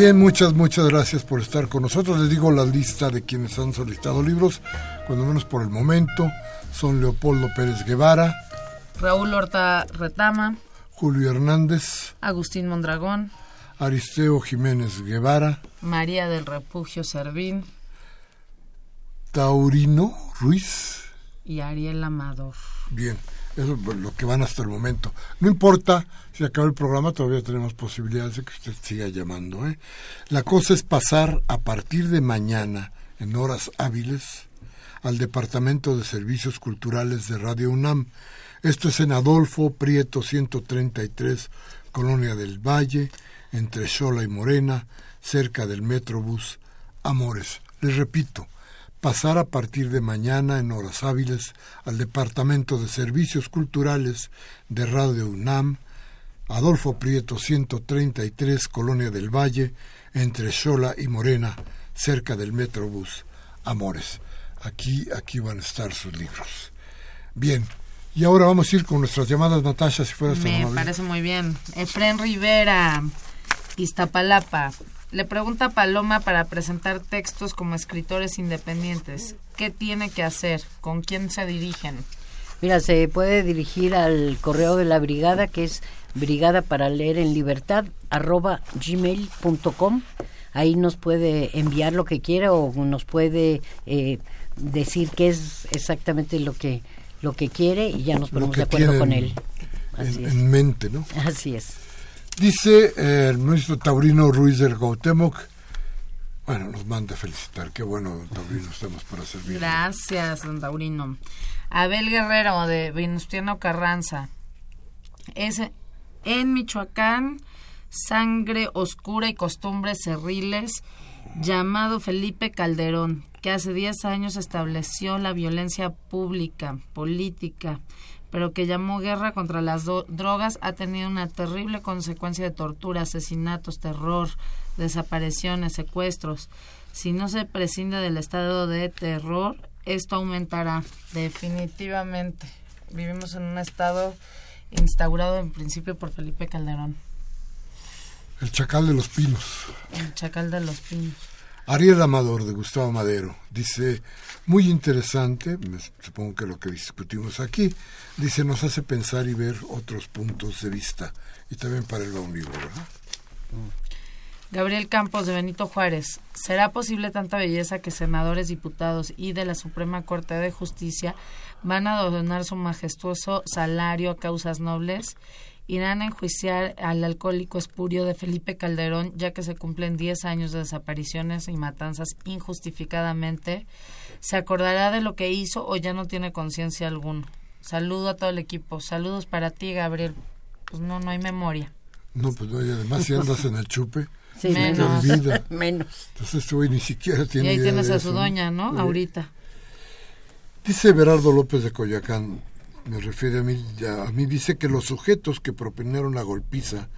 Bien, muchas, muchas gracias por estar con nosotros. Les digo la lista de quienes han solicitado libros, cuando menos por el momento. Son Leopoldo Pérez Guevara, Raúl Horta Retama, Julio Hernández, Agustín Mondragón, Aristeo Jiménez Guevara, María del Refugio Servín Taurino Ruiz. y Ariel Amador. Bien, eso es lo que van hasta el momento. No importa si acaba el programa, todavía tenemos posibilidades de que usted siga llamando. ¿eh? La cosa es pasar a partir de mañana, en horas hábiles, al Departamento de Servicios Culturales de Radio UNAM. Esto es en Adolfo Prieto 133, Colonia del Valle, entre Xola y Morena, cerca del Metrobús Amores. Les repito, pasar a partir de mañana en horas hábiles al Departamento de Servicios Culturales de Radio UNAM, Adolfo Prieto 133, Colonia del Valle, entre Xola y Morena, cerca del Metrobús Amores. Aquí, aquí van a estar sus libros. Bien, y ahora vamos a ir con nuestras llamadas, Natasha, si fueras tan Me amable. parece muy bien. Efren Rivera, Iztapalapa. Le pregunta a Paloma para presentar textos como escritores independientes. ¿Qué tiene que hacer? ¿Con quién se dirigen? Mira, se puede dirigir al correo de la brigada que es brigada para leer en libertad arroba gmail.com. Ahí nos puede enviar lo que quiera o nos puede eh, decir qué es exactamente lo que lo que quiere y ya nos ponemos de acuerdo con él. Así en, es. en mente, ¿no? Así es. Dice eh, el ministro Taurino Ruiz del Gautemoc, bueno, nos manda a felicitar, qué bueno, Taurino, estamos para servir. Gracias, don Taurino. Abel Guerrero de Venustiano Carranza. Es en Michoacán sangre oscura y costumbres cerriles, llamado Felipe Calderón, que hace 10 años estableció la violencia pública, política, pero que llamó guerra contra las drogas, ha tenido una terrible consecuencia de tortura, asesinatos, terror, desapariciones, secuestros. Si no se prescinde del estado de terror, esto aumentará definitivamente. Vivimos en un estado instaurado en principio por Felipe Calderón. El Chacal de los Pinos. El Chacal de los Pinos. Ariel Amador de Gustavo Madero dice, muy interesante, supongo que lo que discutimos aquí, dice, nos hace pensar y ver otros puntos de vista. Y también para el un libro, ¿verdad? Gabriel Campos de Benito Juárez. ¿Será posible tanta belleza que senadores, diputados y de la Suprema Corte de Justicia van a donar su majestuoso salario a causas nobles? Irán a enjuiciar al alcohólico espurio de Felipe Calderón, ya que se cumplen 10 años de desapariciones y matanzas injustificadamente. ¿Se acordará de lo que hizo o ya no tiene conciencia alguna? Saludo a todo el equipo. Saludos para ti, Gabriel. Pues no, no hay memoria. No, pues no, y además si andas en el chupe, sí, menos. menos. Entonces este güey ni siquiera tiene Y ahí tienes a su doña, ¿no? Ahorita. Dice Berardo López de Coyacán, me refiere a mí, a mí dice que los sujetos que propinaron la golpiza,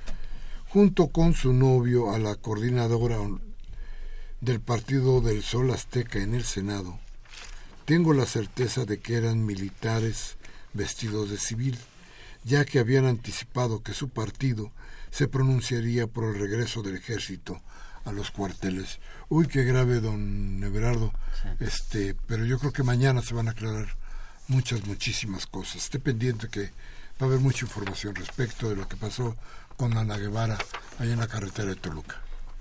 junto con su novio a la coordinadora del Partido del Sol Azteca en el Senado, tengo la certeza de que eran militares vestidos de civil, ya que habían anticipado que su partido se pronunciaría por el regreso del ejército a los cuarteles. Uy, qué grave, don Everardo. Este, pero yo creo que mañana se van a aclarar muchas, muchísimas cosas. Esté pendiente que va a haber mucha información respecto de lo que pasó con Ana Guevara allá en la carretera de Toluca.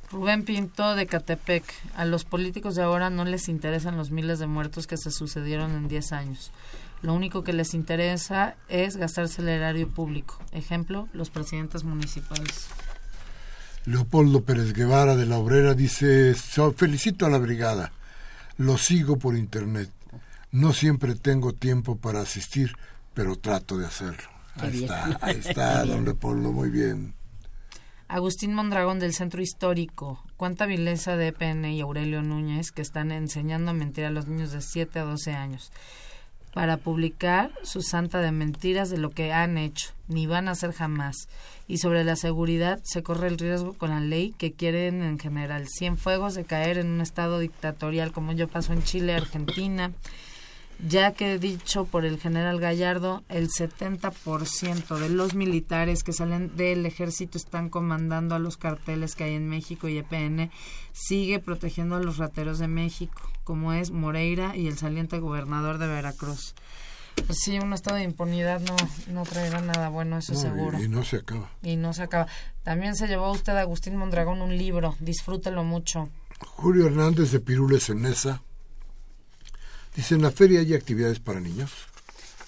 Rubén Pinto de Catepec. A los políticos de ahora no les interesan los miles de muertos que se sucedieron en 10 años. Lo único que les interesa es gastarse el erario público. Ejemplo, los presidentes municipales. Leopoldo Pérez Guevara de la Obrera dice, felicito a la brigada, lo sigo por internet. No siempre tengo tiempo para asistir, pero trato de hacerlo. Ahí está, ahí está, don Leopoldo, muy bien. Agustín Mondragón del Centro Histórico. Cuánta violencia de EPN y Aurelio Núñez que están enseñando a mentir a los niños de 7 a 12 años para publicar su santa de mentiras de lo que han hecho, ni van a hacer jamás. Y sobre la seguridad se corre el riesgo con la ley que quieren en general. Cien fuegos de caer en un estado dictatorial como yo paso en Chile, Argentina, ya que dicho por el general Gallardo, el 70% de los militares que salen del ejército están comandando a los carteles que hay en México y EPN sigue protegiendo a los rateros de México, como es Moreira y el saliente gobernador de Veracruz. Pues sí, un estado de impunidad no, no traerá nada bueno, eso seguro. Y, no se acaba. Y no se acaba. También se llevó usted, Agustín Mondragón, un libro, disfrútelo mucho. Julio Hernández de Pirules en esa Dice, ¿en la feria hay actividades para niños?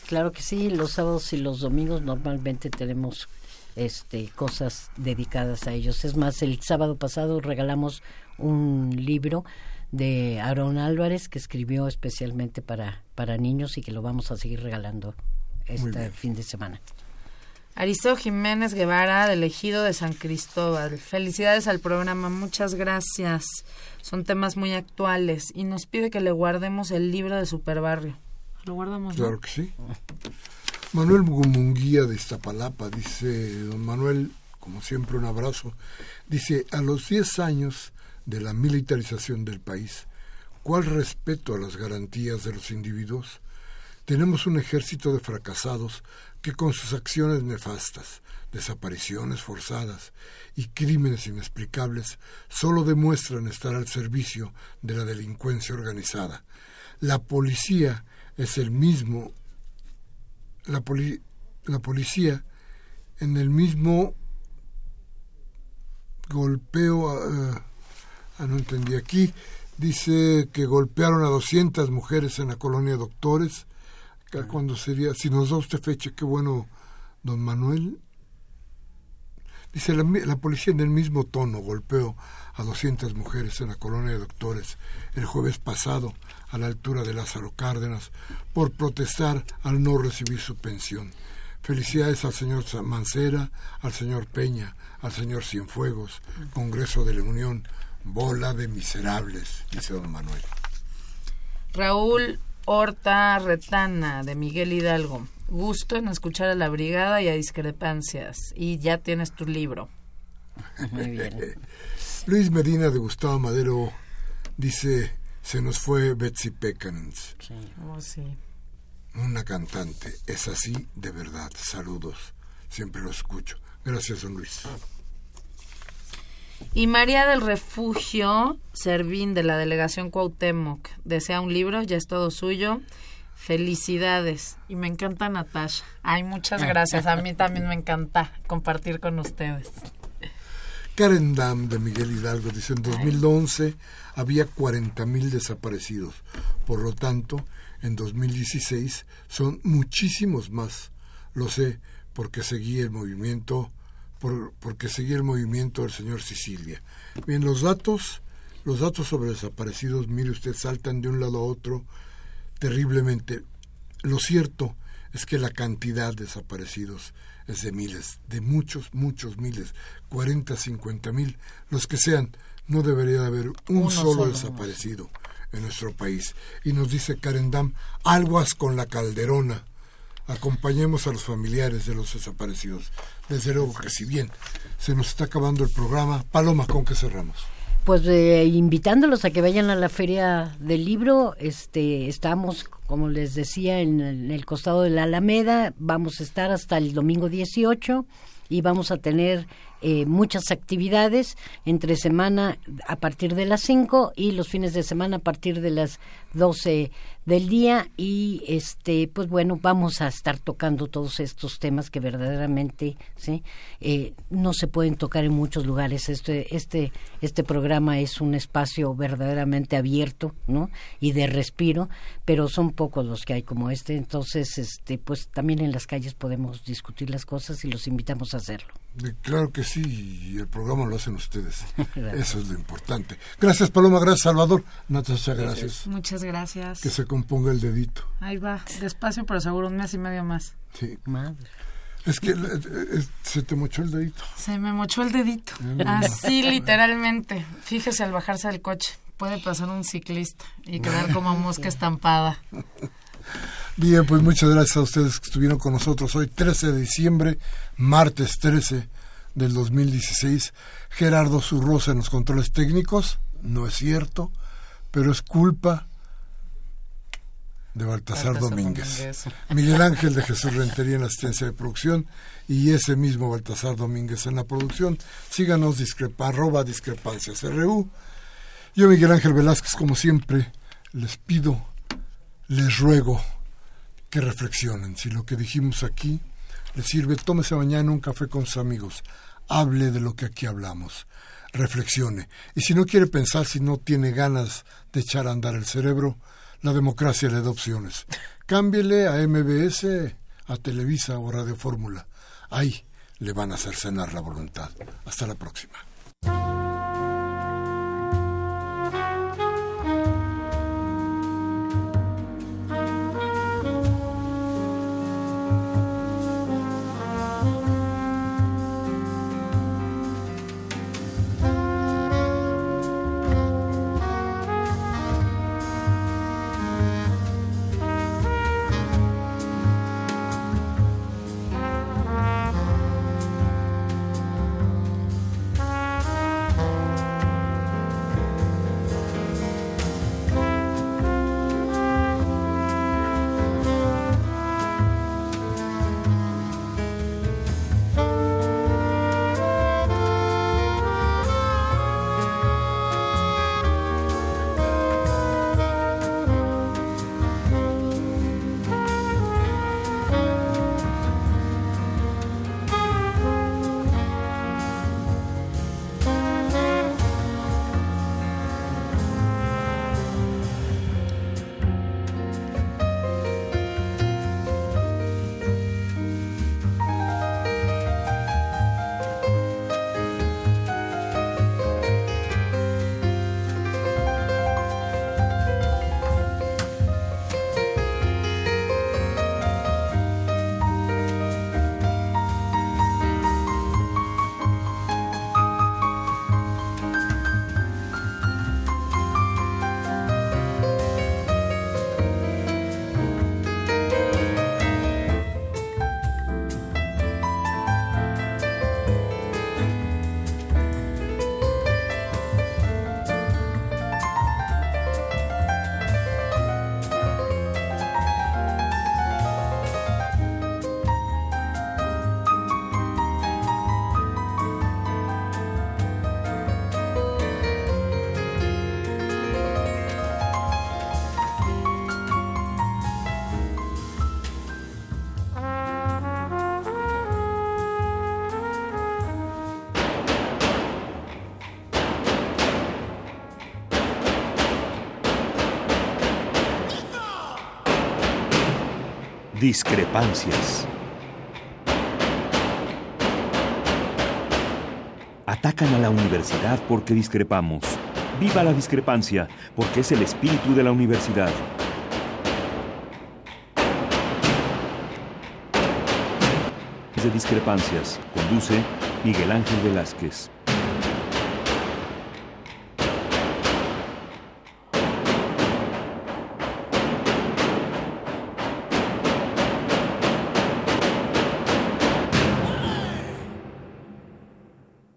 Claro que sí, los sábados y los domingos normalmente tenemos este cosas dedicadas a ellos. Es más, el sábado pasado regalamos un libro de Aaron Álvarez que escribió especialmente para, para niños y que lo vamos a seguir regalando este fin de semana. Aristeo Jiménez Guevara, del Ejido de San Cristóbal. Felicidades al programa, muchas gracias. Son temas muy actuales y nos pide que le guardemos el libro de Superbarrio. ¿Lo guardamos? Claro que sí. Manuel Gumunguía de Iztapalapa dice, don Manuel, como siempre un abrazo, dice, a los 10 años de la militarización del país, ¿cuál respeto a las garantías de los individuos? Tenemos un ejército de fracasados que con sus acciones nefastas, desapariciones forzadas y crímenes inexplicables solo demuestran estar al servicio de la delincuencia organizada. La policía es el mismo, la, la policía en el mismo golpeo, ah, ah, no entendí aquí, dice que golpearon a 200 mujeres en la colonia Doctores, cuando sería, si nos da usted fecha, qué bueno, don Manuel. Dice, la, la, policía en el mismo tono golpeó a 200 mujeres en la colonia de doctores el jueves pasado a la altura de Lázaro Cárdenas por protestar al no recibir su pensión. Felicidades al señor Mancera, al señor Peña, al señor Cienfuegos, Congreso de la Unión, bola de miserables, dice don Manuel. Raúl Horta Retana, de Miguel Hidalgo. Gusto en escuchar a la brigada y a discrepancias. Y ya tienes tu libro. Muy bien. Luis Medina de Gustavo Madero dice, se nos fue Betsy Pecanens. Sí. Oh, sí. Una cantante, es así de verdad. Saludos, siempre lo escucho. Gracias, don Luis. Y María del Refugio Servín de la delegación Cuauhtémoc desea un libro, ya es todo suyo. Felicidades. Y me encanta Natasha. Ay, muchas gracias. A mí también me encanta compartir con ustedes. Karen Dam de Miguel Hidalgo dice, en 2011 había 40.000 desaparecidos. Por lo tanto, en 2016 son muchísimos más. Lo sé porque seguí el movimiento, por- porque seguí el movimiento del señor Sicilia. Bien, los datos, los datos sobre desaparecidos, mire usted, saltan de un lado a otro terriblemente. Lo cierto es que la cantidad de desaparecidos es de miles, de muchos, muchos miles, 40, 50 mil, los que sean, no debería de haber un Uno solo, solo. desaparecido en nuestro país. Y nos dice Karen Dam, aguas con la calderona. Acompañemos a los familiares de los desaparecidos. Desde luego que si bien se nos está acabando el programa, Paloma, ¿con qué cerramos? Pues eh, invitándolos a que vayan a la feria del libro, este, estamos, como les decía, en el, costado de la Alameda, vamos a estar hasta el domingo 18 y vamos a tener eh, muchas actividades entre semana a partir de las 5 y los fines de semana a partir de las 12 del día y este pues bueno vamos a estar tocando todos estos temas que verdaderamente sí Eh, no se pueden tocar en muchos lugares este este este programa es un espacio verdaderamente abierto no y de respiro pero son pocos los que hay como este entonces este pues también en las calles podemos discutir las cosas y los invitamos a hacerlo Claro que sí, y el programa lo hacen ustedes. Eso es lo importante. Gracias, Paloma. Gracias, Salvador. Natasha, gracias. Muchas gracias. Que se componga el dedito. Ahí va, despacio pero seguro, un mes y medio más. Sí. Madre. Es que eh, eh, se te mochó el dedito. Se me mochó el dedito. Así literalmente. Fíjese al bajarse del coche. Puede pasar un ciclista y quedar como mosca estampada. Bien, pues muchas gracias a ustedes que estuvieron con nosotros hoy, 13 de diciembre, martes 13 del 2016. Gerardo Zurrosa en los controles técnicos, no es cierto, pero es culpa de Baltasar, Baltasar Domínguez. Domínguez. Miguel Ángel de Jesús Rentería en la asistencia de producción y ese mismo Baltasar Domínguez en la producción. Síganos discrepa, arroba discrepancias RU. Yo, Miguel Ángel Velázquez, como siempre, les pido, les ruego que reflexionen. Si lo que dijimos aquí les sirve, tómese mañana un café con sus amigos. Hable de lo que aquí hablamos. Reflexione. Y si no quiere pensar, si no tiene ganas de echar a andar el cerebro, la democracia le da opciones. Cámbiele a MBS, a Televisa o Radio Fórmula. Ahí le van a hacer cenar la voluntad. Hasta la próxima. Discrepancias. Atacan a la universidad porque discrepamos. Viva la discrepancia, porque es el espíritu de la universidad. De discrepancias, conduce Miguel Ángel Velázquez.